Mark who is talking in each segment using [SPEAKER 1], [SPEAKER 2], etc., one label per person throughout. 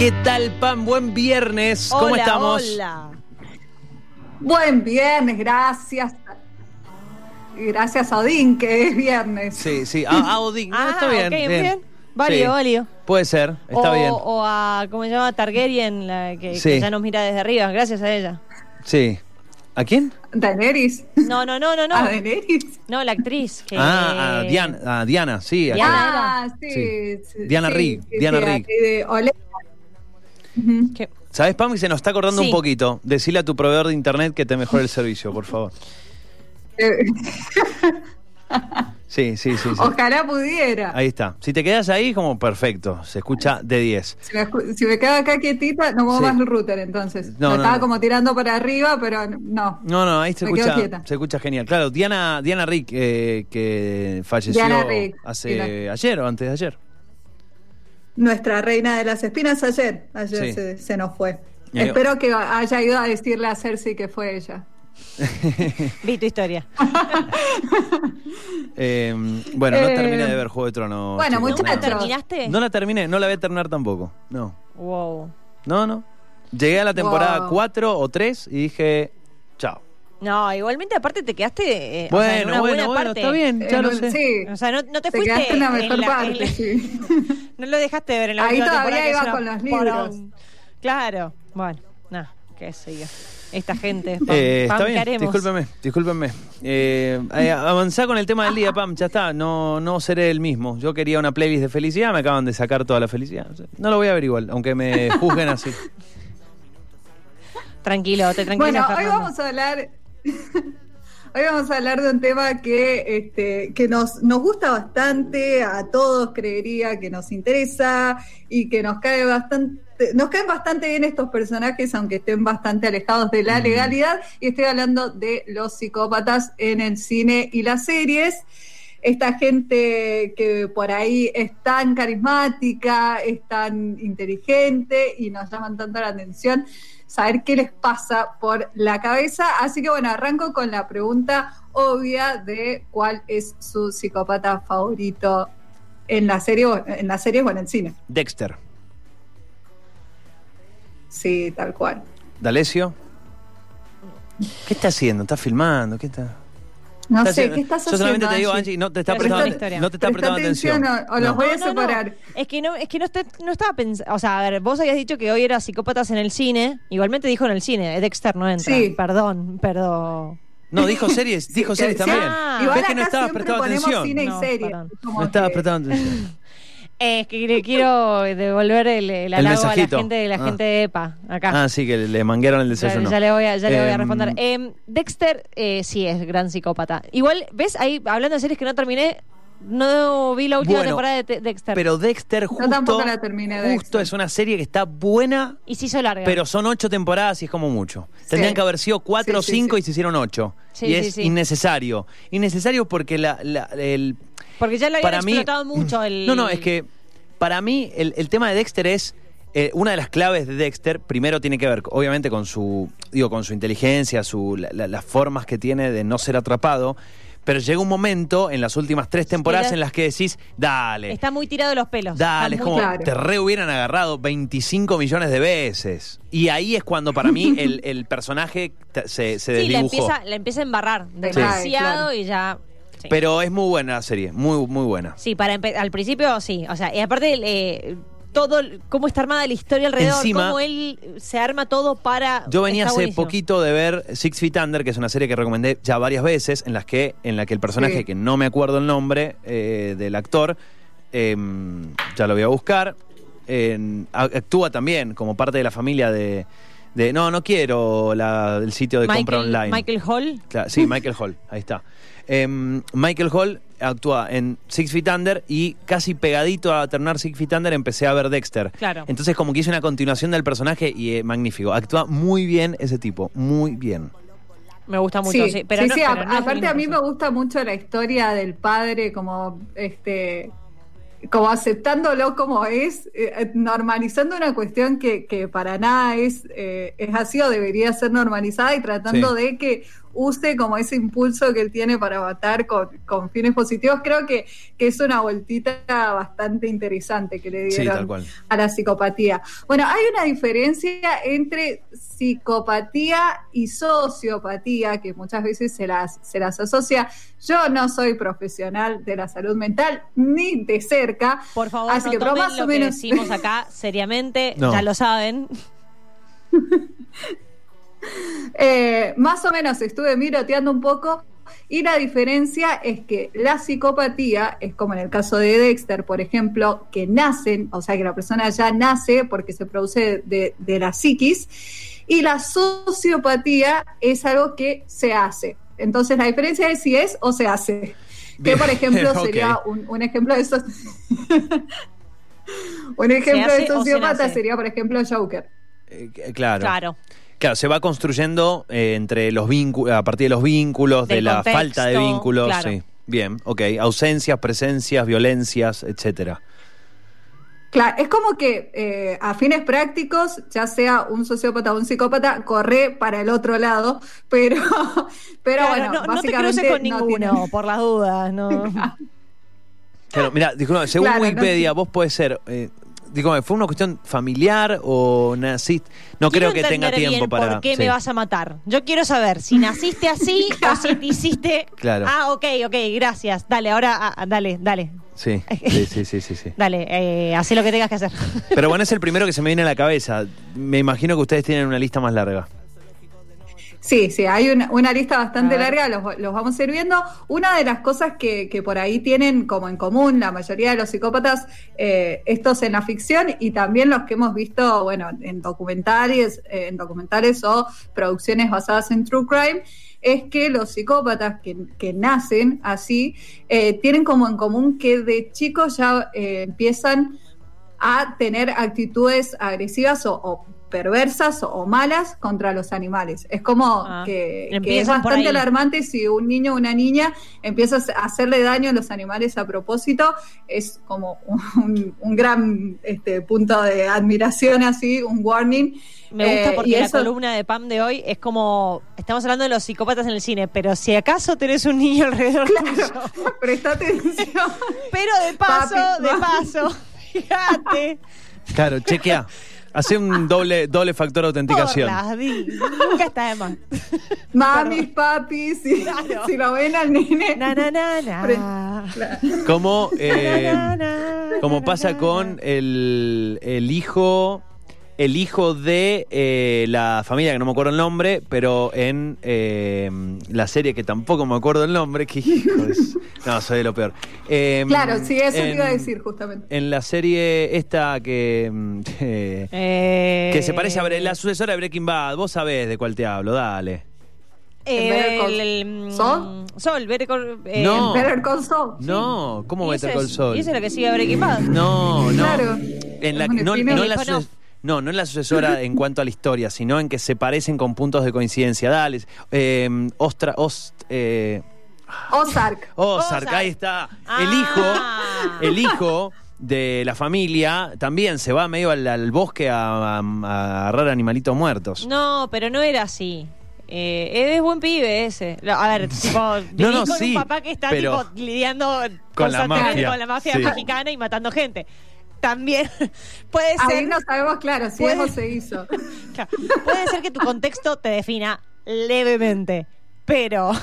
[SPEAKER 1] ¿Qué tal, Pam? Buen viernes. ¿Cómo
[SPEAKER 2] Hola,
[SPEAKER 1] estamos?
[SPEAKER 2] Hola.
[SPEAKER 3] Buen viernes, gracias. Gracias a Odín, que es viernes.
[SPEAKER 1] Sí, sí. Ah, ah, Odín. No,
[SPEAKER 2] Ah,
[SPEAKER 1] está bien.
[SPEAKER 2] ok, bien. Válido,
[SPEAKER 1] Sí.
[SPEAKER 2] válido.
[SPEAKER 1] Puede ser, está
[SPEAKER 2] o,
[SPEAKER 1] bien.
[SPEAKER 2] O a, ¿cómo se llama? Targaryen, la que, ya nos mira desde arriba, gracias a ella.
[SPEAKER 1] Sí. ¿A quién?
[SPEAKER 3] Daenerys.
[SPEAKER 2] No, no, no, no, no.
[SPEAKER 3] ¿A Daenerys?
[SPEAKER 2] No, la actriz. que-
[SPEAKER 1] Ah, a Diana, a Diana, sí. a
[SPEAKER 2] Diana.
[SPEAKER 3] Ah, sí.
[SPEAKER 1] Sí.
[SPEAKER 3] sí,
[SPEAKER 1] Diana
[SPEAKER 3] sí,
[SPEAKER 1] Rigg,
[SPEAKER 3] sí,
[SPEAKER 1] Diana
[SPEAKER 3] sí,
[SPEAKER 1] ¿Sabes, Pam? Que se nos está acordando
[SPEAKER 2] Sí.
[SPEAKER 1] un poquito. Decile a tu proveedor de internet que te mejore el servicio, por favor. Sí, sí, sí. sí.
[SPEAKER 3] Ojalá pudiera.
[SPEAKER 1] Ahí está. Si te quedas ahí, como perfecto. Se escucha de 10.
[SPEAKER 3] Si me, si me quedo acá quietita, no muevo
[SPEAKER 1] Sí.
[SPEAKER 3] más el router entonces.
[SPEAKER 1] No,
[SPEAKER 3] estaba
[SPEAKER 1] no.
[SPEAKER 3] como tirando para arriba, pero no.
[SPEAKER 1] No, no, ahí se
[SPEAKER 3] Me
[SPEAKER 1] escucha, se escucha genial. Claro, Diana, Diana Rick, eh, que falleció
[SPEAKER 3] Diana Rigg,
[SPEAKER 1] hace ayer o antes de ayer.
[SPEAKER 3] Nuestra reina de las espinas ayer. Ayer
[SPEAKER 1] Sí.
[SPEAKER 3] se, se nos fue.
[SPEAKER 1] Ahí-
[SPEAKER 3] Espero que haya ido a decirle a Cersei que fue ella.
[SPEAKER 2] Vi tu historia.
[SPEAKER 1] Eh, bueno, no
[SPEAKER 3] Eh,
[SPEAKER 1] terminé de ver Juego de Tronos.
[SPEAKER 3] bueno,
[SPEAKER 1] chicos,
[SPEAKER 2] ¿Nunca
[SPEAKER 3] muchachos.
[SPEAKER 1] no.
[SPEAKER 2] terminaste?
[SPEAKER 1] No la terminé, no la voy a terminar tampoco. No,
[SPEAKER 2] Wow.
[SPEAKER 1] no, no. Llegué a la temporada
[SPEAKER 3] Wow.
[SPEAKER 1] 4 o 3 y dije, chao.
[SPEAKER 2] No, igualmente aparte te quedaste eh, o sea, en
[SPEAKER 1] Bueno,
[SPEAKER 2] una
[SPEAKER 1] bueno,
[SPEAKER 2] buena
[SPEAKER 1] bueno,
[SPEAKER 2] parte.
[SPEAKER 1] está bien, ya
[SPEAKER 3] En
[SPEAKER 1] lo
[SPEAKER 3] un-
[SPEAKER 1] sé.
[SPEAKER 3] Sí.
[SPEAKER 2] O sea, no, no te,
[SPEAKER 3] Te
[SPEAKER 2] fuiste
[SPEAKER 3] quedaste en la mejor
[SPEAKER 2] en
[SPEAKER 3] parte,
[SPEAKER 2] en
[SPEAKER 3] sí.
[SPEAKER 2] No lo dejaste ver en la
[SPEAKER 3] Ahí
[SPEAKER 2] última
[SPEAKER 3] todavía iba con los libros.
[SPEAKER 2] Claro. Bueno, nada, qué sé yo. Esta gente. Pam,
[SPEAKER 1] Eh,
[SPEAKER 2] Pam,
[SPEAKER 1] está
[SPEAKER 2] ¿qué
[SPEAKER 1] bien,
[SPEAKER 2] haremos?
[SPEAKER 1] discúlpeme, discúlpeme. Eh, eh, avanzá con el tema del día, Pam, ya está, no, no seré el mismo. Yo quería una playlist de felicidad, me acaban de sacar toda la felicidad. No lo voy a ver igual, aunque me juzguen así.
[SPEAKER 2] Tranquilo, te tranquilizas,
[SPEAKER 3] Bueno, hoy vamos a hablar. Hoy vamos a hablar de un tema que, este, que nos, nos gusta bastante, a todos creería que nos interesa y que nos cae bastante, nos caen bastante bien estos personajes, aunque estén bastante alejados de la legalidad, y estoy hablando de los psicópatas en el cine y las series. Esta gente que por ahí es tan carismática, es tan inteligente y nos llaman tanto la atención saber qué les pasa por la cabeza. Así que bueno, arranco con la pregunta obvia de cuál es su psicópata favorito en la serie, o- en la serie o en el cine.
[SPEAKER 1] Dexter,
[SPEAKER 3] Sí, tal cual.
[SPEAKER 1] D'Alessio. ¿Qué está haciendo? ¿Está filmando? ¿Qué está?
[SPEAKER 3] No sé? ¿qué estás
[SPEAKER 1] Yo
[SPEAKER 3] haciendo?
[SPEAKER 1] solamente te digo,
[SPEAKER 3] Angie?
[SPEAKER 1] No te está
[SPEAKER 2] Presta
[SPEAKER 1] prestando,
[SPEAKER 2] historia.
[SPEAKER 1] no te está
[SPEAKER 3] Presta
[SPEAKER 1] prestando atención.
[SPEAKER 3] atención o- o los voy a
[SPEAKER 2] No,
[SPEAKER 3] separar.
[SPEAKER 2] Es que no, es que no, está- no estaba pensando. O sea, a ver, vos habías dicho que hoy era psicópatas en el cine. Igualmente dijo en el cine. Dexter no entra.
[SPEAKER 3] Sí.
[SPEAKER 2] Perdón, perdón.
[SPEAKER 1] No, dijo series, dijo series también.
[SPEAKER 2] Ah.
[SPEAKER 3] Igual
[SPEAKER 1] Ves que no estabas
[SPEAKER 3] siempre
[SPEAKER 1] prestando
[SPEAKER 3] ponemos
[SPEAKER 1] atención.
[SPEAKER 3] cine y
[SPEAKER 2] No,
[SPEAKER 1] No estabas prestando atención.
[SPEAKER 2] Es que le quiero devolver el, el halago a la gente de la
[SPEAKER 1] Ah.
[SPEAKER 2] gente de EPA. Acá.
[SPEAKER 1] Ah, sí, que le manguearon el
[SPEAKER 2] Ya,
[SPEAKER 1] desayuno.
[SPEAKER 2] ya le voy a, ya le voy a
[SPEAKER 1] Em,
[SPEAKER 2] responder. Eh, Dexter eh, sí es gran psicópata. Igual, ¿ves? Ahí, hablando de series que no terminé, no vi la última
[SPEAKER 1] Bueno,
[SPEAKER 2] temporada de Te- Dexter.
[SPEAKER 1] Pero Dexter justo,
[SPEAKER 3] tampoco la terminé,
[SPEAKER 1] justo
[SPEAKER 3] Dexter.
[SPEAKER 1] es una serie que está buena,
[SPEAKER 2] y se hizo larga.
[SPEAKER 1] pero son ocho temporadas y es como mucho.
[SPEAKER 3] Sí.
[SPEAKER 1] Tendrían que haber sido cuatro o
[SPEAKER 3] sí,
[SPEAKER 1] cinco
[SPEAKER 3] sí.
[SPEAKER 1] y se hicieron ocho.
[SPEAKER 2] Sí,
[SPEAKER 1] y
[SPEAKER 2] sí,
[SPEAKER 1] es
[SPEAKER 2] sí.
[SPEAKER 1] innecesario. Innecesario porque la, la- el,
[SPEAKER 2] Porque ya lo habían
[SPEAKER 1] para mí-
[SPEAKER 2] explotado mucho el...
[SPEAKER 1] No, no, es que para mí el, el tema de Dexter es eh, una de las claves de Dexter. Primero tiene que ver, obviamente, con su, digo, con su inteligencia, su, la- la- las formas que tiene de no ser atrapado. Pero llega un momento en las últimas tres temporadas
[SPEAKER 2] Era-
[SPEAKER 1] en las que decís, dale,
[SPEAKER 2] Está muy tirado de los pelos.
[SPEAKER 1] Dale, es como
[SPEAKER 3] claro.
[SPEAKER 1] te re hubieran agarrado 25 millones de veces. Y ahí es cuando para mí el, el personaje se, se
[SPEAKER 2] Sí, la empieza, la empieza a embarrar demasiado
[SPEAKER 3] claro.
[SPEAKER 2] y ya... sí.
[SPEAKER 1] Pero es muy buena la serie, muy, muy buena.
[SPEAKER 2] Sí, para empe- al principio sí. O sea, y aparte eh, todo, cómo está armada la historia alrededor,
[SPEAKER 1] Encima-
[SPEAKER 2] cómo él se arma todo para...
[SPEAKER 1] Yo venía
[SPEAKER 2] está
[SPEAKER 1] hace
[SPEAKER 2] buenísimo.
[SPEAKER 1] poquito de ver Six Feet Under, que es una serie que recomendé ya varias veces, en las que, en la que el personaje,
[SPEAKER 3] Sí.
[SPEAKER 1] que no me acuerdo el nombre eh, del actor, eh, ya lo voy a buscar, en- a- actúa también como parte de la familia de, de- no, no quiero la- el sitio de compra
[SPEAKER 2] Michael,
[SPEAKER 1] online.
[SPEAKER 2] Michael Hall.
[SPEAKER 1] Claro, sí, Michael Hall, ahí está. Em, Michael Hall actúa en Six Feet Under y casi pegadito a terminar Six Feet Under empecé a ver Dexter.
[SPEAKER 2] Claro.
[SPEAKER 1] Entonces como que hice una continuación del personaje y eh, magnífico. Actúa muy bien ese tipo, muy bien.
[SPEAKER 2] Me gusta mucho, sí.
[SPEAKER 3] Sí,
[SPEAKER 2] pero
[SPEAKER 3] sí,
[SPEAKER 2] no,
[SPEAKER 3] sí,
[SPEAKER 2] pero
[SPEAKER 3] a-
[SPEAKER 2] no es el
[SPEAKER 3] aparte a mí me gusta mucho la historia del padre como este como aceptándolo como es, eh, normalizando una cuestión que, que para nada es, eh, es así o debería ser normalizada y tratando
[SPEAKER 1] Sí.
[SPEAKER 3] de que use como ese impulso que él tiene para matar con, con fines positivos. Creo que, que es una vueltita bastante interesante que le dieron a la psicopatía. Bueno, hay una diferencia entre psicopatía y sociopatía, que muchas veces se las, se las asocia. Yo no soy profesional de la salud mental, ni de cerca.
[SPEAKER 2] Por favor,
[SPEAKER 3] Así
[SPEAKER 2] no
[SPEAKER 3] que, pero
[SPEAKER 2] tomen
[SPEAKER 3] más
[SPEAKER 2] lo
[SPEAKER 3] o
[SPEAKER 2] que
[SPEAKER 3] menos-
[SPEAKER 2] decimos acá seriamente,
[SPEAKER 1] No.
[SPEAKER 2] ya lo saben.
[SPEAKER 3] Eh, más o menos estuve miroteando un poco y la diferencia es que la psicopatía es como en el caso de Dexter, por ejemplo, que nacen, o sea que la persona ya nace porque se produce de, de la psiquis, y la sociopatía es algo que se hace. Entonces la diferencia es si es o se hace. Que por ejemplo sería un, un ejemplo de esos... un ejemplo de sociópata sería por ejemplo Joker.
[SPEAKER 1] Eh, claro.
[SPEAKER 2] Claro.
[SPEAKER 1] Claro, se va construyendo eh, entre los vínculos, a partir de los vínculos, de la
[SPEAKER 2] contexto,
[SPEAKER 1] falta de vínculos.
[SPEAKER 2] claro.
[SPEAKER 1] Sí. Bien, ok. Ausencias, presencias, violencias, etcétera.
[SPEAKER 3] Claro, es como que eh, a fines prácticos, ya sea un sociópata o un psicópata, corre para el otro lado, pero, pero
[SPEAKER 2] Claro,
[SPEAKER 3] bueno,
[SPEAKER 2] no, no te
[SPEAKER 3] básicamente
[SPEAKER 2] cruces con
[SPEAKER 3] no
[SPEAKER 2] ninguno,
[SPEAKER 3] tiene-
[SPEAKER 2] por las dudas, no.
[SPEAKER 1] Claro, mira, disculpa, según
[SPEAKER 3] Claro, no
[SPEAKER 1] Wikipedia, vos podés ser. Eh, disculpame, ¿fue una cuestión familiar o naciste? No
[SPEAKER 2] Quiero
[SPEAKER 1] creo que tenga tiempo
[SPEAKER 2] bien
[SPEAKER 1] para.
[SPEAKER 2] ¿Por qué
[SPEAKER 1] sí.
[SPEAKER 2] me vas a matar? Yo quiero saber si naciste así o si te hiciste.
[SPEAKER 1] Claro.
[SPEAKER 2] Ah, ok, ok, gracias. Dale, ahora, ah, ah, dale, dale.
[SPEAKER 1] Sí, sí, sí, sí, sí, sí.
[SPEAKER 2] Dale, eh, haz lo que tengas que hacer.
[SPEAKER 1] Pero bueno, es el primero que se me viene a la cabeza. Me imagino que ustedes tienen una lista más larga.
[SPEAKER 3] Sí, sí, hay una, una lista bastante larga, los, los vamos a ir viendo. Una de las cosas que, que por ahí tienen como en común la mayoría de los psicópatas, eh, estos en la ficción y también los que hemos visto, bueno, en documentales, eh, en documentales o producciones basadas en true crime, es que los psicópatas que, que nacen así eh, tienen como en común que de chicos ya eh, empiezan a tener actitudes agresivas o, o perversas o, malas contra los animales. Es como
[SPEAKER 2] Ah,
[SPEAKER 3] que, que es bastante alarmante si un niño o una niña empieza a hacerle daño a los animales a propósito. Es como un, un gran este, punto de admiración así, un warning.
[SPEAKER 2] Me gusta
[SPEAKER 3] Eh,
[SPEAKER 2] porque
[SPEAKER 3] y
[SPEAKER 2] la columna de Pam de hoy es como. Estamos hablando de los psicópatas en el cine, pero si acaso tenés un niño alrededor tuyo.
[SPEAKER 3] Presta atención.
[SPEAKER 2] Pero de paso,
[SPEAKER 3] Papi,
[SPEAKER 2] de paso, fíjate.
[SPEAKER 1] Claro, chequea. Hace un doble, doble factor de autenticación.
[SPEAKER 2] Por las di- Nunca está de más.
[SPEAKER 3] Mamis, papis, si,
[SPEAKER 2] Claro.
[SPEAKER 3] si lo ven al nene.
[SPEAKER 2] Na, na, na, na.
[SPEAKER 1] Como, eh,
[SPEAKER 2] Na, na, na,
[SPEAKER 1] como
[SPEAKER 2] na,
[SPEAKER 1] pasa
[SPEAKER 2] na,
[SPEAKER 1] con el, el hijo el hijo de eh, la familia que no me acuerdo el nombre pero en eh, la serie que tampoco me acuerdo el nombre que hijo de no soy de lo peor Eh,
[SPEAKER 3] Claro, sí, eso te
[SPEAKER 1] en-
[SPEAKER 3] iba a decir justamente.
[SPEAKER 1] en la serie esta que mm, eh,
[SPEAKER 2] Eh,
[SPEAKER 1] que se parece a la sucesora de Breaking Bad vos sabés de cuál te hablo dale
[SPEAKER 2] eh, el- el-
[SPEAKER 3] Saul?
[SPEAKER 2] Sol, Better Call- eh,
[SPEAKER 1] No.
[SPEAKER 3] Better Call Saul.
[SPEAKER 1] no cómo Better Call
[SPEAKER 2] es-
[SPEAKER 1] Saul
[SPEAKER 2] Y eso es lo que sigue a Breaking Bad.
[SPEAKER 1] No, no.
[SPEAKER 3] Claro.
[SPEAKER 1] En la, no, no la
[SPEAKER 2] Spin-off.
[SPEAKER 1] No, no en la sucesora en cuanto a la historia, sino en que se parecen con puntos de coincidencia. Dale. Eh, Ostra, Ost, eh,
[SPEAKER 3] Ozark.
[SPEAKER 1] Ozark,
[SPEAKER 2] Ozark.
[SPEAKER 1] ahí está. El
[SPEAKER 2] Ah.
[SPEAKER 1] hijo, el hijo de la familia también se va medio al, al bosque a, a- a agarrar animalitos muertos.
[SPEAKER 2] No, pero no era así. Eh, es buen pibe ese. A ver, tipo,
[SPEAKER 1] No, no,
[SPEAKER 2] con
[SPEAKER 1] sí,
[SPEAKER 2] un papá que está tipo, lidiando
[SPEAKER 1] Con la
[SPEAKER 2] constantemente
[SPEAKER 1] mafia,
[SPEAKER 2] con la mafia
[SPEAKER 1] sí.
[SPEAKER 2] mexicana y matando gente. También puede
[SPEAKER 3] Ahí
[SPEAKER 2] ser,
[SPEAKER 3] no sabemos, claro, si
[SPEAKER 2] Puede-
[SPEAKER 3] eso se hizo.
[SPEAKER 2] claro, puede ser que tu contexto te defina levemente, pero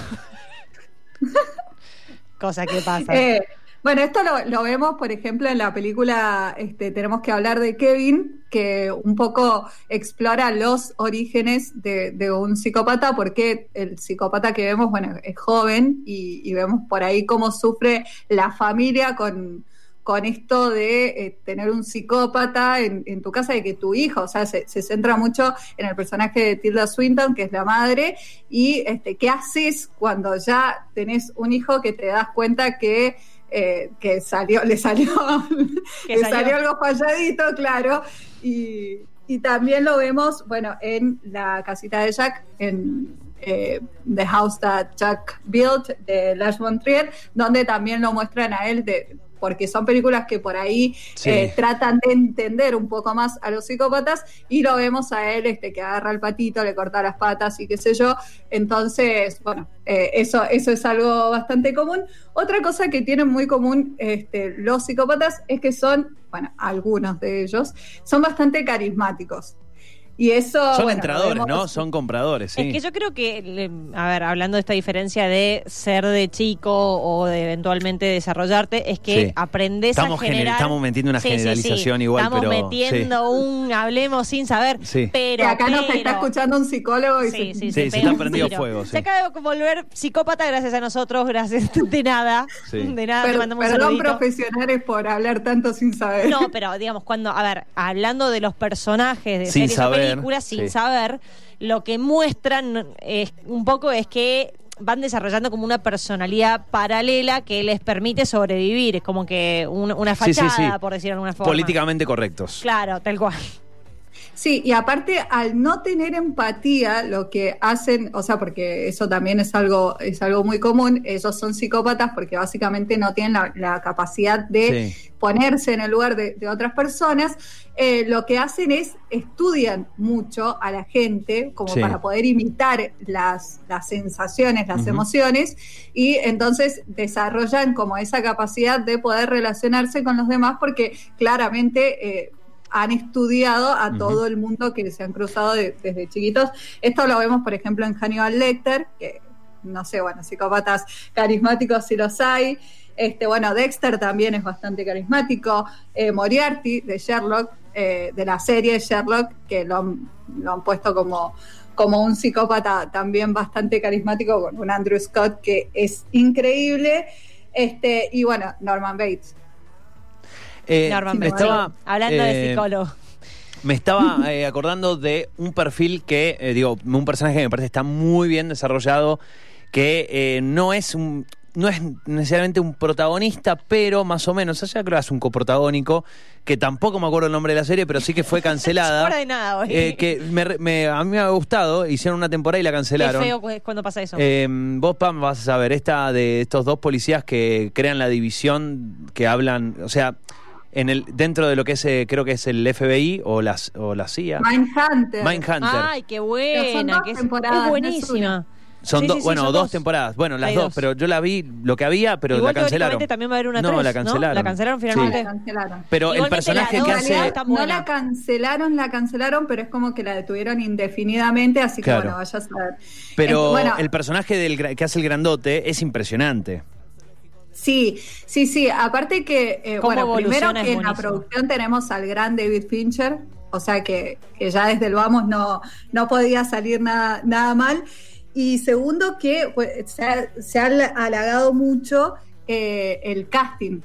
[SPEAKER 2] cosa que pasa.
[SPEAKER 3] Eh, bueno, esto lo, lo vemos, por ejemplo, en la película este, Tenemos que hablar de Kevin, que un poco explora los orígenes de, de un psicópata, porque el psicópata que vemos, bueno, es joven y, y vemos por ahí cómo sufre la familia con, con esto de eh, tener un psicópata en, en tu casa y que tu hijo, o sea, se, se centra mucho en el personaje de Tilda Swinton, que es la madre, y este, qué haces cuando ya tenés un hijo que te das cuenta que, eh, que salió, le salió, le
[SPEAKER 2] salió.
[SPEAKER 3] salió algo falladito, claro, y, y también lo vemos, bueno, en la casita de Jack, en eh, The House That Jack Built, de Lars von Trier, donde también lo muestran a él de, porque son películas que por ahí
[SPEAKER 1] Sí.
[SPEAKER 3] eh, tratan de entender un poco más a los psicópatas y lo vemos a él este que agarra el patito, le corta las patas y qué sé yo. Entonces, bueno, eh, eso, eso es algo bastante común. Otra cosa que tienen muy común este, los psicópatas es que son, bueno, algunos de ellos, son bastante carismáticos. Y eso,
[SPEAKER 1] Son
[SPEAKER 3] bueno,
[SPEAKER 1] entradores, ¿no? Son compradores, sí.
[SPEAKER 2] Es que yo creo que, a ver, hablando de esta diferencia de ser de chico o de eventualmente desarrollarte, es que
[SPEAKER 1] Sí.
[SPEAKER 2] aprendes
[SPEAKER 1] Estamos
[SPEAKER 2] a
[SPEAKER 1] gener-
[SPEAKER 2] generar...
[SPEAKER 1] estamos metiendo una generalización igual,
[SPEAKER 2] Estamos
[SPEAKER 1] pero-
[SPEAKER 2] metiendo un hablemos sin saber,
[SPEAKER 1] Sí.
[SPEAKER 2] pero...
[SPEAKER 3] que acá nos
[SPEAKER 2] pero-
[SPEAKER 3] está escuchando un psicólogo y
[SPEAKER 2] Sí,
[SPEAKER 3] se-
[SPEAKER 2] sí,
[SPEAKER 1] Sí,
[SPEAKER 2] se
[SPEAKER 1] se
[SPEAKER 2] pega
[SPEAKER 1] está prendido fuego, sí.
[SPEAKER 2] Se acaba de volver psicópata gracias a nosotros, gracias de nada.
[SPEAKER 1] Sí.
[SPEAKER 2] De nada, te
[SPEAKER 3] Per-
[SPEAKER 2] mandamos
[SPEAKER 3] perdón,
[SPEAKER 2] saludito.
[SPEAKER 3] profesionales, por hablar tanto sin saber.
[SPEAKER 2] No, pero digamos, cuando, a ver, hablando de los personajes de
[SPEAKER 1] Sin
[SPEAKER 2] series
[SPEAKER 1] saber,
[SPEAKER 2] o películas, sin
[SPEAKER 1] sí.
[SPEAKER 2] saber, lo que muestran es, un poco es que van desarrollando como una personalidad paralela que les permite sobrevivir. Es como que un- una
[SPEAKER 1] sí,
[SPEAKER 2] fachada,
[SPEAKER 1] sí.
[SPEAKER 2] por decirlo de alguna forma.
[SPEAKER 1] Políticamente correctos.
[SPEAKER 2] Claro, tal cual.
[SPEAKER 3] Sí, y aparte al no tener empatía, lo que hacen, o sea, porque eso también es algo, es algo muy común, ellos son psicópatas porque básicamente no tienen la, la capacidad de
[SPEAKER 1] Sí.
[SPEAKER 3] ponerse en el lugar de, de otras personas, eh, lo que hacen es estudian mucho a la gente como
[SPEAKER 1] Sí.
[SPEAKER 3] para poder imitar las, las sensaciones, las emociones, y entonces desarrollan como esa capacidad de poder relacionarse con los demás porque claramente... eh, han estudiado a todo el mundo que se han cruzado de- desde chiquitos. Esto lo vemos, por ejemplo, en Hannibal Lecter, que no sé, bueno, psicópatas carismáticos sí los hay. Este, bueno, Dexter también es bastante carismático. Eh, Moriarty de Sherlock, eh, de la serie Sherlock, que lo han, lo han puesto como, como un psicópata también bastante carismático, con un Andrew Scott que es increíble. Este, y bueno, Norman Bates.
[SPEAKER 1] Eh,
[SPEAKER 2] Norman
[SPEAKER 1] me estaba,
[SPEAKER 2] Hablando de
[SPEAKER 1] eh,
[SPEAKER 2] psicólogo.
[SPEAKER 1] Me estaba eh, acordando de un perfil que, eh, digo, un personaje que me parece está muy bien desarrollado, que no es un no es necesariamente un protagonista, pero más o menos, sea, creo que es un coprotagónico, que tampoco me acuerdo el nombre de la serie, pero sí que fue cancelada.
[SPEAKER 2] de nada
[SPEAKER 1] eh, que me, me- a mí me ha gustado, hicieron una temporada y la
[SPEAKER 2] Qué
[SPEAKER 1] cancelaron.
[SPEAKER 2] feo cu- cuando pasa eso.
[SPEAKER 1] Eh, vos, Pam, vas a saber, esta de estos dos policías que crean la división, que hablan, o sea, en el dentro de lo que es, eh, creo que es el FBI o, las, o la CIA.
[SPEAKER 3] Mindhunter.
[SPEAKER 1] Mindhunter.
[SPEAKER 2] Ay, qué
[SPEAKER 3] son
[SPEAKER 2] buena.
[SPEAKER 3] dos
[SPEAKER 2] que es,
[SPEAKER 3] temporadas,
[SPEAKER 2] es
[SPEAKER 3] no es
[SPEAKER 2] buenísima.
[SPEAKER 1] Son
[SPEAKER 2] Sí,
[SPEAKER 1] dos,
[SPEAKER 2] sí, sí,
[SPEAKER 1] bueno,
[SPEAKER 2] son
[SPEAKER 1] dos,
[SPEAKER 2] dos.
[SPEAKER 1] temporadas. Bueno, las dos,
[SPEAKER 2] dos.
[SPEAKER 1] pero yo la vi, lo que había, pero
[SPEAKER 2] Igual
[SPEAKER 1] la cancelaron.
[SPEAKER 2] también va a haber una
[SPEAKER 1] no,
[SPEAKER 2] tres,
[SPEAKER 1] la
[SPEAKER 2] ¿no?
[SPEAKER 1] cancelaron.
[SPEAKER 2] La cancelaron
[SPEAKER 1] Sí.
[SPEAKER 2] finalmente.
[SPEAKER 3] La cancelaron.
[SPEAKER 1] Pero el personaje
[SPEAKER 2] la
[SPEAKER 1] que hace...
[SPEAKER 3] no la cancelaron, la cancelaron, pero es como que la detuvieron indefinidamente, así que bueno, vaya a saber.
[SPEAKER 1] Pero
[SPEAKER 3] Eh, bueno,
[SPEAKER 1] el personaje del, que hace el grandote es impresionante.
[SPEAKER 3] Sí, sí, sí. Aparte que, eh, bueno, primero que en la producción tenemos al gran David Fincher, o sea que, que ya desde el vamos no, no podía salir nada, nada mal. Y segundo que pues, se, ha, se ha halagado mucho eh, el casting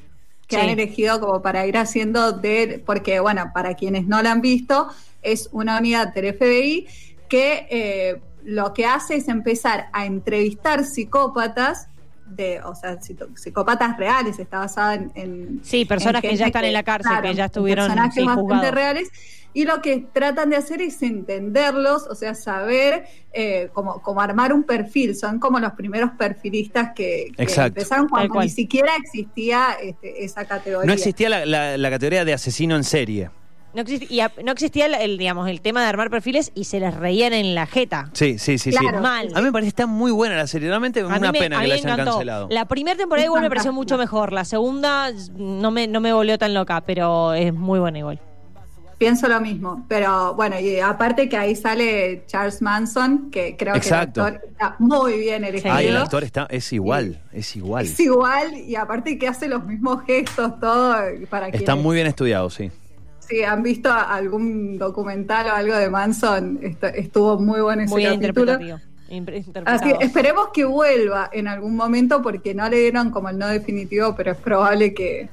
[SPEAKER 3] que
[SPEAKER 2] Sí.
[SPEAKER 3] han elegido como para ir haciendo de, porque bueno, para quienes no la han visto, es una unidad del FBI que eh, lo que hace es empezar a entrevistar psicópatas, de, o sea, psicópatas reales, está basada en... en-
[SPEAKER 2] Sí, personas
[SPEAKER 3] en
[SPEAKER 2] que ya están en la cárcel, que ya estuvieron,
[SPEAKER 3] Personajes
[SPEAKER 2] sí,
[SPEAKER 3] bastante
[SPEAKER 2] juzgados.
[SPEAKER 3] reales. Y lo que tratan de hacer es entenderlos, o sea, saber eh, cómo, cómo armar un perfil. Son como los primeros perfilistas que, empezaron cuando ni siquiera existía este, esa categoría.
[SPEAKER 1] No existía la, la- la categoría de asesino en serie.
[SPEAKER 2] No existía, y a- no existía el, el, digamos, el tema de armar perfiles y se les reían en la jeta.
[SPEAKER 1] Sí, sí, sí,
[SPEAKER 3] Claro.
[SPEAKER 1] sí.
[SPEAKER 2] Mal.
[SPEAKER 1] A mí me parece que está muy buena la serie. Realmente
[SPEAKER 2] A
[SPEAKER 1] una
[SPEAKER 2] me-
[SPEAKER 1] pena que la
[SPEAKER 2] me
[SPEAKER 1] hayan
[SPEAKER 2] encantó.
[SPEAKER 1] cancelado.
[SPEAKER 2] La primera temporada igual me pareció mucho mejor. La segunda no me, no me volvió tan loca, pero es muy buena igual.
[SPEAKER 3] Pienso lo mismo, pero bueno, y aparte que ahí sale Charles Manson, que creo
[SPEAKER 1] Exacto.
[SPEAKER 3] que el actor está muy bien elegido.
[SPEAKER 1] Ay, el actor está, es igual, es igual.
[SPEAKER 3] Es igual, y aparte que hace los mismos gestos, todo, para
[SPEAKER 1] Está
[SPEAKER 3] quienes-
[SPEAKER 1] muy bien estudiado, sí.
[SPEAKER 3] Si han visto algún documental o algo de Manson, estuvo muy bueno ese
[SPEAKER 2] Muy bien
[SPEAKER 3] capítulo.
[SPEAKER 2] interpretado.
[SPEAKER 3] Así, esperemos que vuelva en algún momento porque no le dieron como el no definitivo, pero es probable que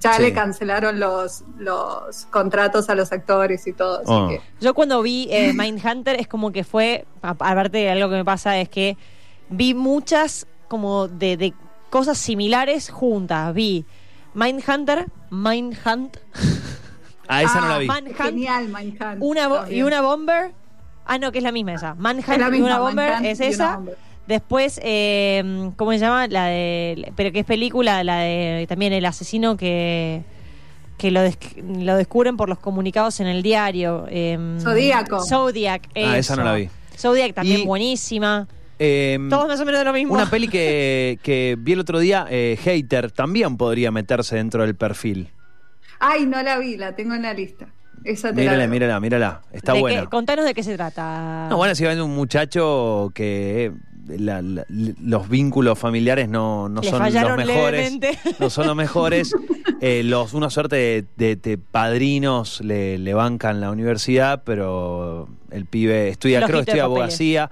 [SPEAKER 3] ya
[SPEAKER 1] Sí.
[SPEAKER 3] le cancelaron los, los contratos a los actores y todo. Así
[SPEAKER 1] Oh.
[SPEAKER 3] que
[SPEAKER 2] Yo cuando vi eh, Mindhunter es como que fue, aparte de algo que me pasa es que vi muchas como de, de cosas similares juntas. Vi Mindhunter, Mindhunt,
[SPEAKER 1] Ah, esa no
[SPEAKER 3] Ah,
[SPEAKER 1] la vi.
[SPEAKER 2] Manhunt,
[SPEAKER 3] genial, Manhunt.
[SPEAKER 2] una bo- y una Bomber. Ah, no, que es la misma esa. Manhunt
[SPEAKER 3] Es la
[SPEAKER 2] y
[SPEAKER 3] misma,
[SPEAKER 2] una Bomber
[SPEAKER 3] Manhunt
[SPEAKER 2] es
[SPEAKER 3] y
[SPEAKER 2] esa.
[SPEAKER 3] Bomber.
[SPEAKER 2] Después, eh, ¿cómo se llama? La de. Pero que es película, la de. También el asesino que. Que lo, des- lo descubren por los comunicados en el diario. eh,
[SPEAKER 3] Zodíaco.
[SPEAKER 2] Zodiac.
[SPEAKER 1] Ah, esa no la vi.
[SPEAKER 2] Zodiac también
[SPEAKER 1] Y-
[SPEAKER 2] buenísima.
[SPEAKER 1] Eh,
[SPEAKER 2] Todos más o menos de lo mismo.
[SPEAKER 1] una peli que, que vi el otro día, eh, Hater, también podría meterse dentro del perfil.
[SPEAKER 3] Ay, no la vi, la tengo en la lista. Esa te la
[SPEAKER 1] Mírala, mírala, mírala. Está
[SPEAKER 2] ¿De qué-
[SPEAKER 1] buena.
[SPEAKER 2] contanos de qué se trata.
[SPEAKER 1] No, bueno, básicamente un muchacho que eh, la- la- los vínculos familiares no, no son los mejores.
[SPEAKER 2] levemente.
[SPEAKER 1] No son los mejores. Eh, los, una suerte de, de- de padrinos le, le bancan la universidad, pero el pibe estudia, creo que estudia abogacía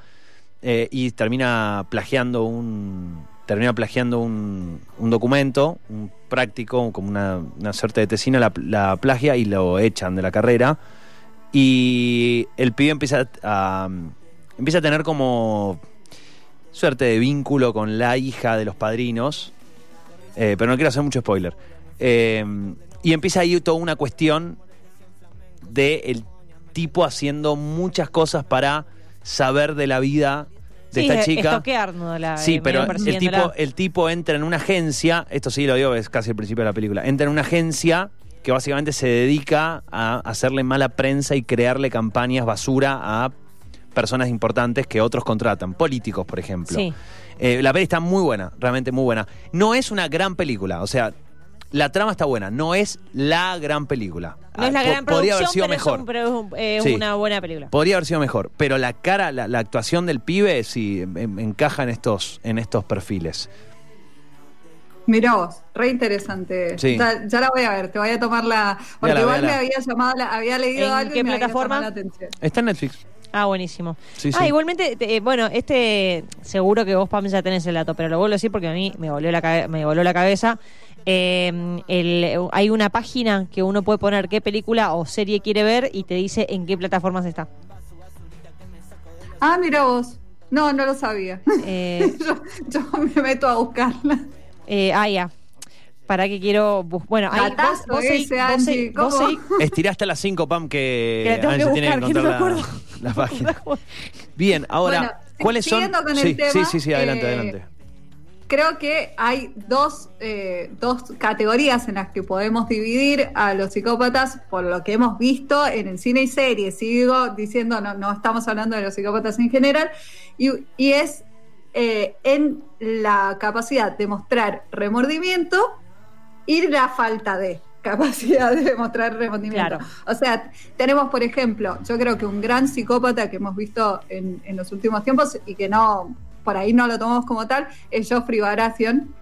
[SPEAKER 1] eh, y termina plagiando un termina plagiando un, un documento, un práctico, como una, una suerte de tesina, la, la plagia y lo echan de la carrera. Y el pibe empieza a, empieza a tener como suerte de vínculo con la hija de los padrinos. Eh, pero no quiero hacer mucho spoiler. Eh, y empieza ahí toda una cuestión de el tipo haciendo muchas cosas para saber de la vida de
[SPEAKER 2] sí,
[SPEAKER 1] esta
[SPEAKER 2] es-
[SPEAKER 1] chica.
[SPEAKER 2] la-
[SPEAKER 1] Sí,
[SPEAKER 2] eh,
[SPEAKER 1] pero el tipo, el tipo entra en una agencia, esto sí lo digo, es casi el principio de la película, entra en una agencia que básicamente se dedica a hacerle mala prensa y crearle campañas basura a personas importantes que otros contratan, políticos, por ejemplo.
[SPEAKER 2] Sí.
[SPEAKER 1] Eh, la peli está muy buena, realmente muy buena. No es una gran película, o sea, la trama está buena, no es la gran película.
[SPEAKER 2] No es la
[SPEAKER 1] Ah,
[SPEAKER 2] gran
[SPEAKER 1] po- Podría
[SPEAKER 2] producción,
[SPEAKER 1] haber sido
[SPEAKER 2] pero es
[SPEAKER 1] mejor.
[SPEAKER 2] un- pero es un- eh,
[SPEAKER 1] Sí.
[SPEAKER 2] una buena película.
[SPEAKER 1] Podría haber sido mejor, pero la cara, la, la actuación del pibe sí en- en- encaja en estos, en estos perfiles.
[SPEAKER 3] Mirá vos, re interesante.
[SPEAKER 1] Sí.
[SPEAKER 3] Ya, ya la voy a ver, te voy a tomar la. Porque igual me había llamado, la- había leído
[SPEAKER 2] ¿En
[SPEAKER 3] algo
[SPEAKER 2] qué
[SPEAKER 3] y me
[SPEAKER 2] plataforma?
[SPEAKER 3] la atención.
[SPEAKER 1] Está en Netflix.
[SPEAKER 2] Ah, buenísimo.
[SPEAKER 1] Sí,
[SPEAKER 2] ah,
[SPEAKER 1] sí.
[SPEAKER 2] igualmente, te- eh, bueno, este seguro que vos, Pam, ya tenés el dato, pero lo vuelvo a decir porque a mí me voló la, cabe- me voló la cabeza. Eh, el- hay una página que uno puede poner qué película o serie quiere ver y te dice en qué plataformas está.
[SPEAKER 3] Ah, mira vos. No, no lo sabía.
[SPEAKER 2] Eh,
[SPEAKER 3] yo, yo me meto a buscarla.
[SPEAKER 2] eh, ah, ya. ¿Para qué quiero? Bueno, ahí vos, vos seguí- vos seguí- vos
[SPEAKER 1] hasta las 5, Pam, que,
[SPEAKER 2] Que la tengo que
[SPEAKER 1] Angie tiene que
[SPEAKER 2] que no
[SPEAKER 1] encontrar
[SPEAKER 2] me
[SPEAKER 1] la,
[SPEAKER 2] acuerdo.
[SPEAKER 1] la página. Bien, ahora,
[SPEAKER 3] Bueno,
[SPEAKER 1] ¿cuáles son?
[SPEAKER 3] el
[SPEAKER 1] sí,
[SPEAKER 3] tema,
[SPEAKER 1] sí, sí, sí, adelante,
[SPEAKER 3] eh,
[SPEAKER 1] adelante.
[SPEAKER 3] Creo que hay dos, eh, dos categorías en las que podemos dividir a los psicópatas por lo que hemos visto en el cine y series. Sigo diciendo, no, no estamos hablando de los psicópatas en general, y, y es eh, en la capacidad de mostrar remordimiento y la falta de capacidad de demostrar remordimiento.
[SPEAKER 2] Claro.
[SPEAKER 3] O sea, tenemos, por ejemplo, yo creo que un gran psicópata que hemos visto en, en los últimos tiempos y que no, por ahí no lo tomamos como tal, es Joffrey Baratheon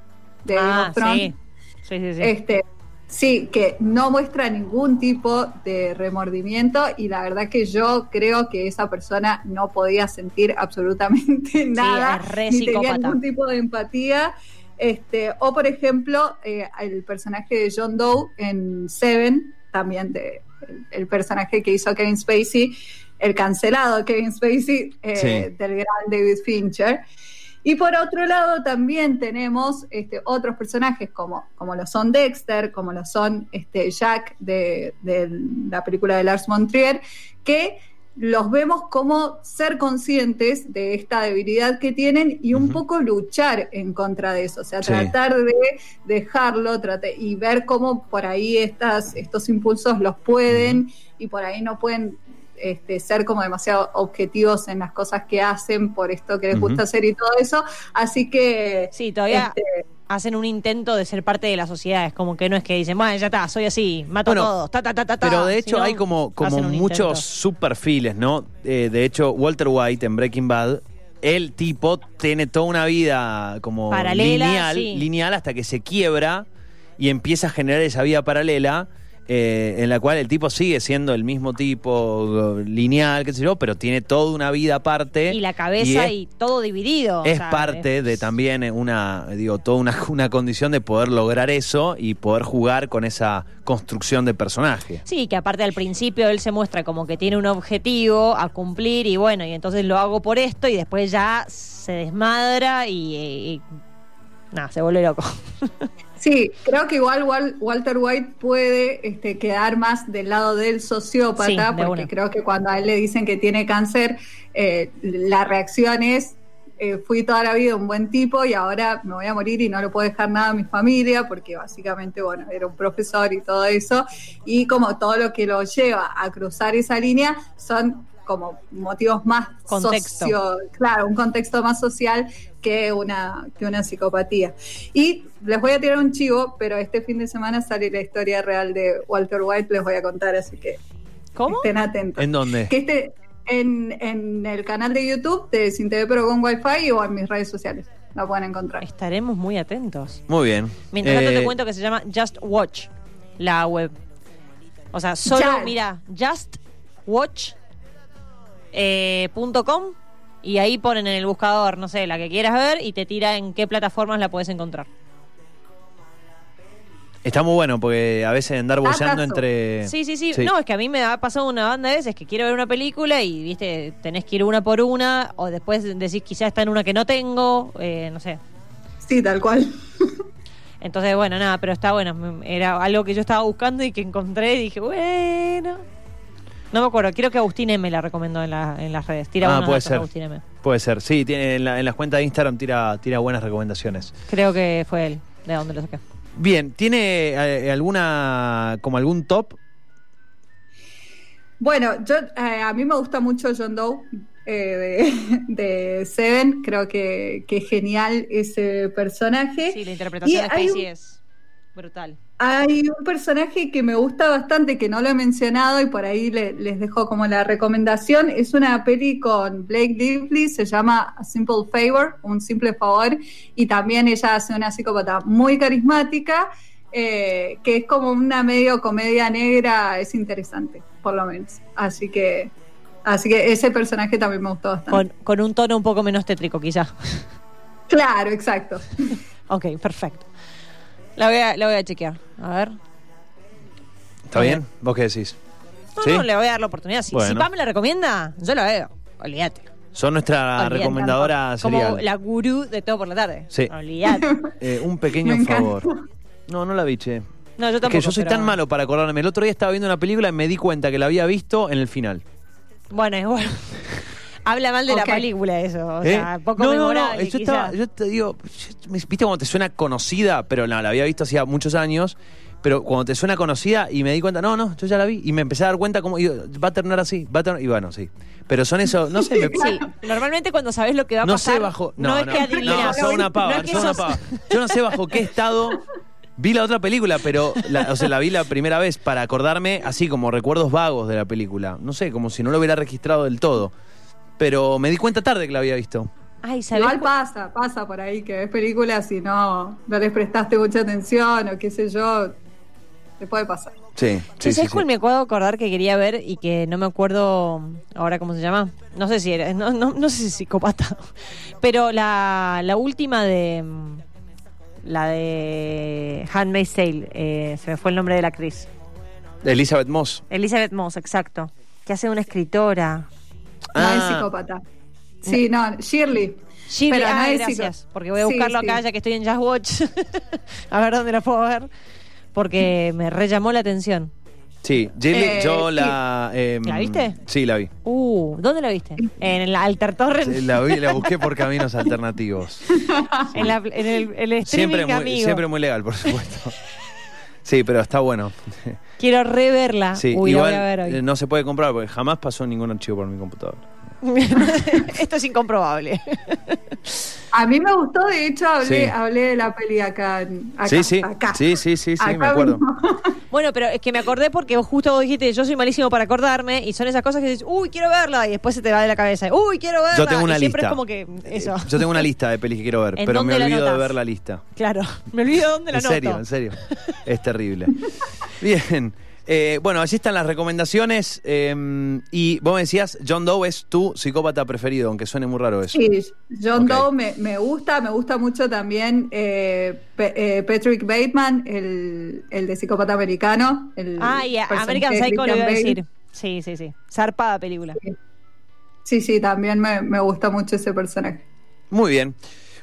[SPEAKER 3] de
[SPEAKER 2] Ah, sí. Sí, sí, sí.
[SPEAKER 3] Este, sí, que no muestra ningún tipo de remordimiento y la verdad que yo creo que esa persona no podía sentir absolutamente nada,
[SPEAKER 2] re
[SPEAKER 3] ni tenía ningún tipo de empatía. Este, o por ejemplo, eh, el personaje de John Doe en Seven, también de, el, el personaje que hizo Kevin Spacey, el cancelado Kevin Spacey eh,
[SPEAKER 1] Sí.
[SPEAKER 3] del gran David Fincher. Y por otro lado también tenemos este, otros personajes como, como lo son Dexter, como lo son este, Jack de, de la película de Lars von Trier, que los vemos como ser conscientes de esta debilidad que tienen y un poco luchar en contra de eso, o sea,
[SPEAKER 1] Sí.
[SPEAKER 3] tratar de dejarlo trate- y ver cómo por ahí estas, estos impulsos los pueden y por ahí no pueden este, ser como demasiado objetivos en las cosas que hacen por esto que les gusta hacer y todo eso. Así que
[SPEAKER 2] Sí, todavía
[SPEAKER 3] este,
[SPEAKER 2] hacen un intento de ser parte de la sociedad. Es como que no es que dicen, bueno, ya está, soy así, mato
[SPEAKER 1] Bueno,
[SPEAKER 2] a todos. Ta, ta, ta, ta, ta",
[SPEAKER 1] Pero de hecho hay como, como muchos subperfiles, ¿no? Eh, de hecho, Walter White en Breaking Bad, el tipo tiene toda una vida como
[SPEAKER 2] Paralela,
[SPEAKER 1] lineal,
[SPEAKER 2] sí.
[SPEAKER 1] lineal hasta que se quiebra y empieza a generar esa vida paralela. Eh, en la cual el tipo sigue siendo el mismo tipo lineal, qué sé yo, pero tiene toda una vida aparte.
[SPEAKER 2] Y la cabeza y,
[SPEAKER 1] es-
[SPEAKER 2] todo dividido. o
[SPEAKER 1] es
[SPEAKER 2] sea,
[SPEAKER 1] parte
[SPEAKER 2] es-
[SPEAKER 1] de también una, digo, toda una, una condición de poder lograr eso y poder jugar con esa construcción de personaje.
[SPEAKER 2] Sí, que aparte al principio él se muestra como que tiene un objetivo a cumplir y bueno, y entonces lo hago por esto y después ya se desmadra y, y- nada, se vuelve loco.
[SPEAKER 3] Sí, creo que igual Wal- Walter White puede este, quedar más del lado del sociópata,
[SPEAKER 2] Sí, de
[SPEAKER 3] porque
[SPEAKER 2] una.
[SPEAKER 3] creo que cuando a él le dicen que tiene cáncer, eh, la reacción es eh, fui toda la vida un buen tipo y ahora me voy a morir y no le puedo dejar nada a mi familia porque básicamente, bueno, era un profesor y todo eso. Y como todo lo que lo lleva a cruzar esa línea son como motivos más
[SPEAKER 2] Contexto.
[SPEAKER 3] socio- claro, un contexto más social que una, que una psicopatía. Y les voy a tirar un chivo, pero este fin de semana sale la historia real de Walter White, les voy a contar, así que
[SPEAKER 2] ¿Cómo?
[SPEAKER 3] estén atentos.
[SPEAKER 1] ¿En dónde?
[SPEAKER 3] Que este en, en el canal de YouTube de Sin TV pero con Wi-Fi o en mis redes sociales. La pueden encontrar.
[SPEAKER 2] Estaremos muy atentos.
[SPEAKER 1] Muy bien.
[SPEAKER 2] Mientras tanto
[SPEAKER 1] Eh,
[SPEAKER 2] te cuento que se llama Just Watch, la web. O sea, solo, mira, justwatch.com eh, punto com, y ahí ponen en el buscador, no sé, la que quieras ver y te tira en qué plataformas la puedes encontrar.
[SPEAKER 1] Está muy bueno porque a veces andar boceando
[SPEAKER 3] Datazo.
[SPEAKER 1] entre.
[SPEAKER 2] Sí, sí, sí, No, es que a mí me ha pasado una banda de veces que quiero ver una película y, viste, tenés que ir una por una, o después decís quizás está en una que no tengo, eh, no sé.
[SPEAKER 3] Sí, tal cual.
[SPEAKER 2] Entonces, bueno, nada, pero está bueno. Era algo que yo estaba buscando y que encontré y dije, bueno. No me acuerdo, creo que Agustín M la recomendó en, la- en las redes. Tira
[SPEAKER 1] Ah, puede
[SPEAKER 2] datos,
[SPEAKER 1] ser.
[SPEAKER 2] Agustín M.
[SPEAKER 1] Puede ser. Sí, tiene, en, la- en las cuentas de Instagram tira, tira buenas recomendaciones.
[SPEAKER 2] Creo que fue él, de donde lo saqué.
[SPEAKER 1] Bien, ¿tiene eh, alguna. como algún top?
[SPEAKER 3] Bueno, yo eh, a mí me gusta mucho John Doe eh, de, de Seven. Creo que, que es genial ese personaje.
[SPEAKER 2] Sí, la interpretación
[SPEAKER 3] Y
[SPEAKER 2] de
[SPEAKER 3] hay
[SPEAKER 2] Spacey
[SPEAKER 3] un-
[SPEAKER 2] es brutal.
[SPEAKER 3] Hay un personaje que me gusta bastante, que no lo he mencionado y por ahí le- les dejo como la recomendación. Es una peli con Blake Lively, se llama A Simple Favor, un simple favor, y también ella hace una psicópata muy carismática, eh, que es como una medio comedia negra, es interesante, por lo menos. Así que, así que ese personaje también me gustó bastante.
[SPEAKER 2] Con, con un tono un poco menos tétrico, quizá.
[SPEAKER 3] Claro, exacto.
[SPEAKER 2] ok, perfecto. La voy a, la voy a chequear. A ver.
[SPEAKER 1] ¿Está bien? ¿Vos qué decís?
[SPEAKER 2] No,
[SPEAKER 1] ¿Sí?
[SPEAKER 2] no, le voy a dar la oportunidad. Si,
[SPEAKER 1] Bueno.
[SPEAKER 2] si Pam me la recomienda, yo la veo. Olvídate.
[SPEAKER 1] Son nuestra
[SPEAKER 2] Olvídate.
[SPEAKER 1] recomendadora
[SPEAKER 2] Como
[SPEAKER 1] serial.
[SPEAKER 2] la gurú de todo por la tarde.
[SPEAKER 1] Sí.
[SPEAKER 2] Olvídate.
[SPEAKER 1] Eh, un pequeño
[SPEAKER 3] Me
[SPEAKER 1] favor. No, no la vi, che.
[SPEAKER 2] No, yo
[SPEAKER 1] Es
[SPEAKER 2] tampoco.
[SPEAKER 1] que yo soy
[SPEAKER 2] pero-
[SPEAKER 1] tan malo para acordarme. El otro día estaba viendo una película y me di cuenta que la había visto en el final.
[SPEAKER 2] Bueno, es bueno. Habla mal de la película eso. O
[SPEAKER 1] ¿Eh?
[SPEAKER 2] sea, poco
[SPEAKER 1] no, no, no.
[SPEAKER 2] memorable,
[SPEAKER 1] Yo, estaba, yo te digo, yo- viste cuando te suena conocida, pero no, la había visto hacía muchos años. Pero cuando te suena conocida y me di cuenta, no, no, yo ya la vi. Y me empecé a dar cuenta cómo va a terminar así, va a terminar. Y bueno, sí. Pero son esos, no sé, me,
[SPEAKER 2] Sí, normalmente cuando sabes lo que va a
[SPEAKER 1] no
[SPEAKER 2] pasar,
[SPEAKER 1] sé bajo.
[SPEAKER 2] no,
[SPEAKER 1] No,
[SPEAKER 2] es que adivinas.
[SPEAKER 1] No, sos una pava,
[SPEAKER 2] No es que
[SPEAKER 1] sos una pava. Yo no sé bajo qué estado vi la otra película, pero la, o sea, la vi la primera vez para acordarme así como recuerdos vagos de la película. No sé, como si no lo hubiera registrado del todo. Pero me di cuenta tarde que la había visto.
[SPEAKER 2] Ay, ¿sabes?
[SPEAKER 3] Igual pasa, pasa por ahí que ves películas y no, no les prestaste mucha atención o qué sé yo, te puede pasar.
[SPEAKER 1] Sí, sí, sí.
[SPEAKER 2] ¿Sabes cuál
[SPEAKER 1] sí.
[SPEAKER 2] me acuerdo acordar que quería ver y que no me acuerdo ahora cómo se llama? No sé si era, no, no, no sé si es psicópata. Pero la, la última de. mm, La de Handmaid's Tale, eh, se me fue el nombre de la actriz.
[SPEAKER 1] Elizabeth Moss.
[SPEAKER 2] Elizabeth Moss, exacto. Que hace una escritora.
[SPEAKER 3] No es
[SPEAKER 1] Ah.
[SPEAKER 3] psicópata. Sí, no, Shirley.
[SPEAKER 2] Shirley,
[SPEAKER 3] Pero no es psico-
[SPEAKER 2] gracias. Porque voy a
[SPEAKER 3] Sí,
[SPEAKER 2] buscarlo
[SPEAKER 3] sí.
[SPEAKER 2] acá ya que estoy en Just Watch. a ver dónde la puedo ver. Porque me re llamó la atención.
[SPEAKER 1] Sí, Shirley,
[SPEAKER 3] Eh,
[SPEAKER 1] yo
[SPEAKER 3] sí.
[SPEAKER 1] la. em,
[SPEAKER 2] ¿La viste?
[SPEAKER 1] Sí, la vi.
[SPEAKER 2] Uh, ¿dónde la viste? En el Alter Torrent.
[SPEAKER 1] Sí, La vi, la busqué por caminos alternativos.
[SPEAKER 2] En, la- en el, el streaming
[SPEAKER 1] Siempre muy,
[SPEAKER 2] amigo.
[SPEAKER 1] siempre muy legal, por supuesto. Sí, pero está bueno.
[SPEAKER 2] Quiero reverla.
[SPEAKER 1] Sí,
[SPEAKER 2] Uy,
[SPEAKER 1] igual
[SPEAKER 2] la voy a ver hoy.
[SPEAKER 1] eh, no se puede comprar porque jamás pasó ningún archivo por mi computadora.
[SPEAKER 2] Esto es incomprobable.
[SPEAKER 3] A mí me gustó, de hecho, hablé,
[SPEAKER 1] Sí.
[SPEAKER 3] hablé de la peli acá. en- acá
[SPEAKER 1] sí, sí.
[SPEAKER 3] acá.
[SPEAKER 1] Sí, sí, sí, sí, me acuerdo.
[SPEAKER 3] mismo.
[SPEAKER 2] Bueno, pero es que me acordé porque vos justo vos dijiste, yo soy malísimo para acordarme, y son esas cosas que dices, uy, quiero verla, y después se te va de la cabeza, uy, quiero verla.
[SPEAKER 1] Yo tengo una
[SPEAKER 2] y siempre
[SPEAKER 1] lista.
[SPEAKER 2] es como que eso.
[SPEAKER 1] Eh, Yo tengo una lista de pelis que quiero ver,
[SPEAKER 2] ¿En
[SPEAKER 1] pero me
[SPEAKER 2] la
[SPEAKER 1] olvido de ver la lista.
[SPEAKER 2] Claro, me olvido dónde la
[SPEAKER 1] En serio, en serio. Es terrible. Bien. Eh, bueno, allí están las recomendaciones. eh, y vos me decías, John Doe es tu psicópata preferido, aunque suene muy raro eso.
[SPEAKER 3] Sí, John
[SPEAKER 1] Ok.
[SPEAKER 3] Doe me, me gusta, me gusta mucho también eh, Pe- eh, Patrick Bateman, el, el de psicópata americano. El
[SPEAKER 2] Ah, y a-
[SPEAKER 3] personaje
[SPEAKER 2] American
[SPEAKER 3] de
[SPEAKER 2] Psycho le
[SPEAKER 3] Christian
[SPEAKER 2] iba a
[SPEAKER 3] Bale.
[SPEAKER 2] decir. Sí, sí, sí. Zarpada película.
[SPEAKER 3] Sí, sí, también me, me gusta mucho ese personaje.
[SPEAKER 1] Muy bien.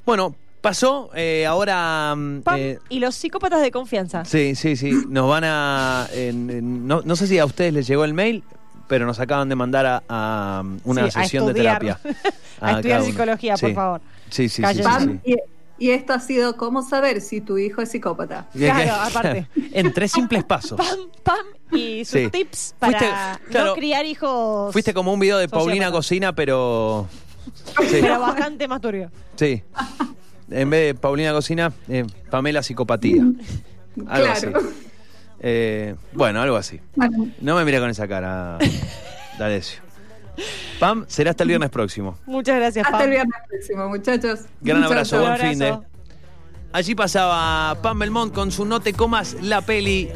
[SPEAKER 1] Bueno, pasó eh, ahora. mm,
[SPEAKER 2] Pam,
[SPEAKER 1] eh,
[SPEAKER 2] y los psicópatas de confianza.
[SPEAKER 1] sí, sí, sí. Nos van a. no, no sé si a ustedes les llegó el mail. pero nos acaban de mandar a, a una
[SPEAKER 2] Sí, a
[SPEAKER 1] sesión de
[SPEAKER 2] estudiar.
[SPEAKER 1] terapia.
[SPEAKER 2] A estudiar
[SPEAKER 1] cada uno.
[SPEAKER 2] psicología, por
[SPEAKER 1] Sí.
[SPEAKER 2] favor.
[SPEAKER 1] Sí, sí, sí.
[SPEAKER 3] Pam, y, y esto ha sido cómo saber si tu hijo es psicópata.
[SPEAKER 2] Claro, aparte.
[SPEAKER 1] En tres simples pasos.
[SPEAKER 2] Pam, pam. Y sus
[SPEAKER 1] Sí.
[SPEAKER 2] tips para
[SPEAKER 1] Fuiste- claro,
[SPEAKER 2] no criar hijos.
[SPEAKER 1] Fuiste como un video de Paulina. Cocina, pero. Sí,
[SPEAKER 2] Pero bastante más turbio.
[SPEAKER 1] sí. En vez de Paulina Cocina, eh, Pamela Psicopatía. Algo
[SPEAKER 3] Claro.
[SPEAKER 1] así. Eh, bueno, algo así.
[SPEAKER 3] Bueno,
[SPEAKER 1] No me mire con esa cara, D'Alessio. Pam, será hasta el viernes próximo.
[SPEAKER 2] Muchas gracias,
[SPEAKER 3] hasta
[SPEAKER 2] Pam.
[SPEAKER 3] el viernes próximo, muchachos.
[SPEAKER 1] Gran abrazo, buen fin de. Allí pasaba Pam Belmont con su No te comas la peli.